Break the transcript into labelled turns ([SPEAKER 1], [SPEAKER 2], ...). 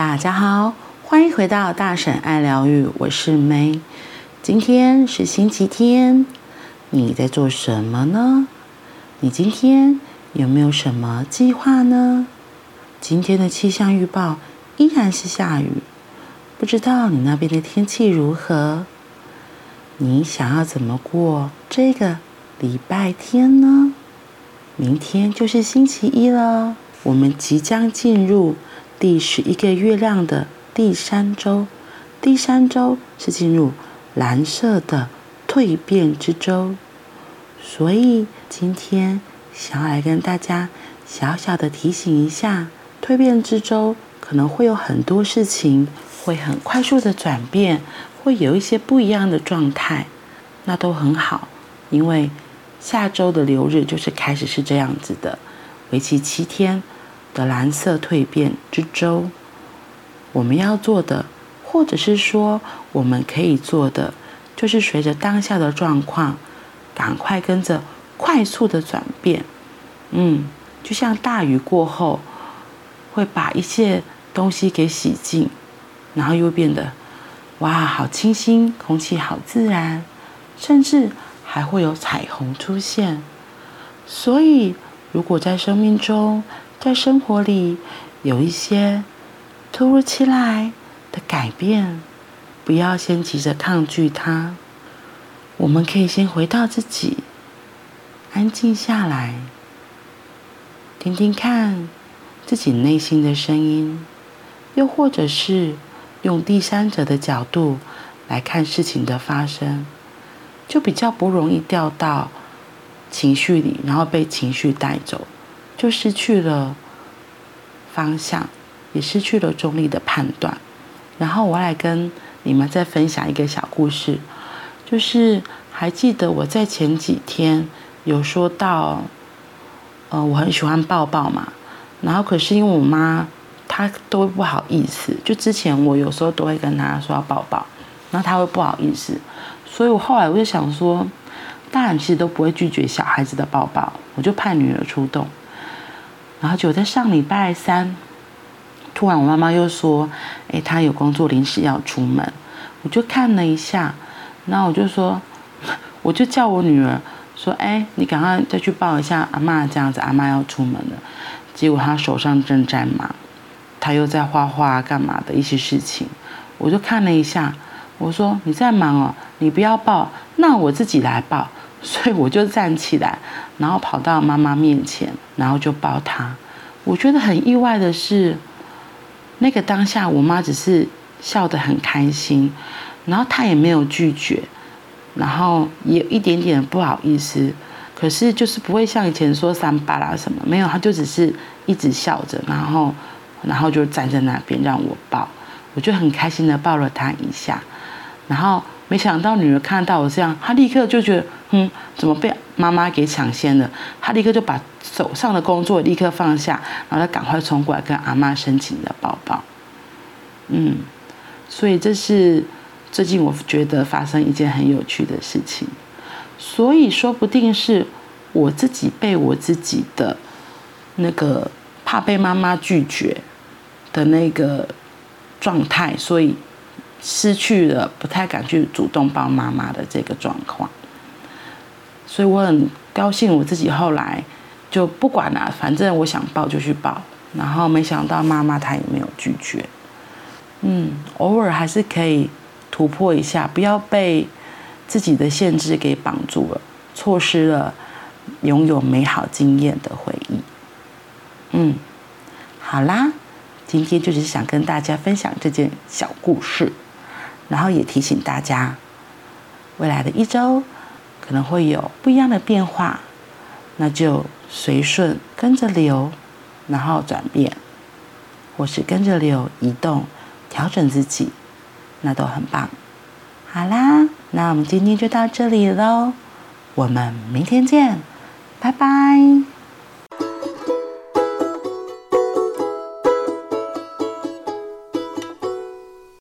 [SPEAKER 1] 大家好，欢迎回到大婶爱疗愈，我是 May。今天是星期天，你在做什么呢？你今天有没有什么计划呢？今天的气象预报依然是下雨，不知道你那边的天气如何？你想要怎么过这个礼拜天呢？明天就是星期一了，我们即将进入第十一个月亮的第三周，第三周是进入蓝色的蜕变之周，所以今天想要来跟大家小小的提醒一下，蜕变之周可能会有很多事情会很快速的转变，会有一些不一样的状态，那都很好，因为下周的流日就是开始是这样子的，为期七天。的蓝色蜕变之周，我们要做的，或者是说我们可以做的，就是随着当下的状况，赶快跟着快速的转变。嗯，就像大雨过后，会把一切东西给洗净，然后又变得哇，好清新，空气好自然，甚至还会有彩虹出现。所以，如果在生命中，在生活里有一些突如其来的改变，不要先急着抗拒它。我们可以先回到自己，安静下来，听听看自己内心的声音，又或者是用第三者的角度来看事情的发生，就比较不容易掉到情绪里，然后被情绪带走。就失去了方向，也失去了中立的判断。然后我来跟你们再分享一个小故事，就是还记得我在前几天有说到，呃，我很喜欢抱抱嘛。然后可是因为我妈她都不好意思，就之前我有时候都会跟她说要抱抱，然后她会不好意思，所以我后来我就想说，大人其实都不会拒绝小孩子的抱抱，我就派女儿出动。然后就在上礼拜三，突然我妈妈又说：“哎，她有工作，临时要出门。”我就看了一下，然后我就说，我就叫我女儿说：“哎，你赶快再去抱一下阿嬷，这样子阿嬷要出门了。”结果她手上正在忙，她又在画画干嘛的一些事情。我就看了一下，我说：“你在忙哦，你不要抱，那我自己来抱。”所以我就站起来，然后跑到妈妈面前，然后就抱她。我觉得很意外的是，那个当下我妈只是笑得很开心，然后她也没有拒绝，然后也有一点点不好意思，可是就是不会像以前说三八啦什么，没有，她就只是一直笑着，然后然后就站在那边让我抱，我就很开心的抱了她一下，然后。没想到女儿看到我这样，她立刻就觉得，嗯，怎么被妈妈给抢先了？他立刻就把手上的工作立刻放下，然后他赶快冲过来跟阿妈申请的抱抱。嗯，所以这是最近我觉得发生一件很有趣的事情，所以说不定是我自己被我自己的那个怕被妈妈拒绝的那个状态，所以。失去了，不太敢去主动抱妈妈的这个状况，所以我很高兴，我自己后来就不管了，反正我想抱就去抱，然后没想到妈妈她也没有拒绝，嗯，偶尔还是可以突破一下，不要被自己的限制给绑住了，错失了拥有美好经验的回忆。嗯，好啦，今天就是想跟大家分享这件小故事。然后也提醒大家，未来的一周可能会有不一样的变化，那就随顺跟着流，然后转变，或是跟着流移动，调整自己，那都很棒。好啦，那我们今天就到这里喽，我们明天见，拜拜。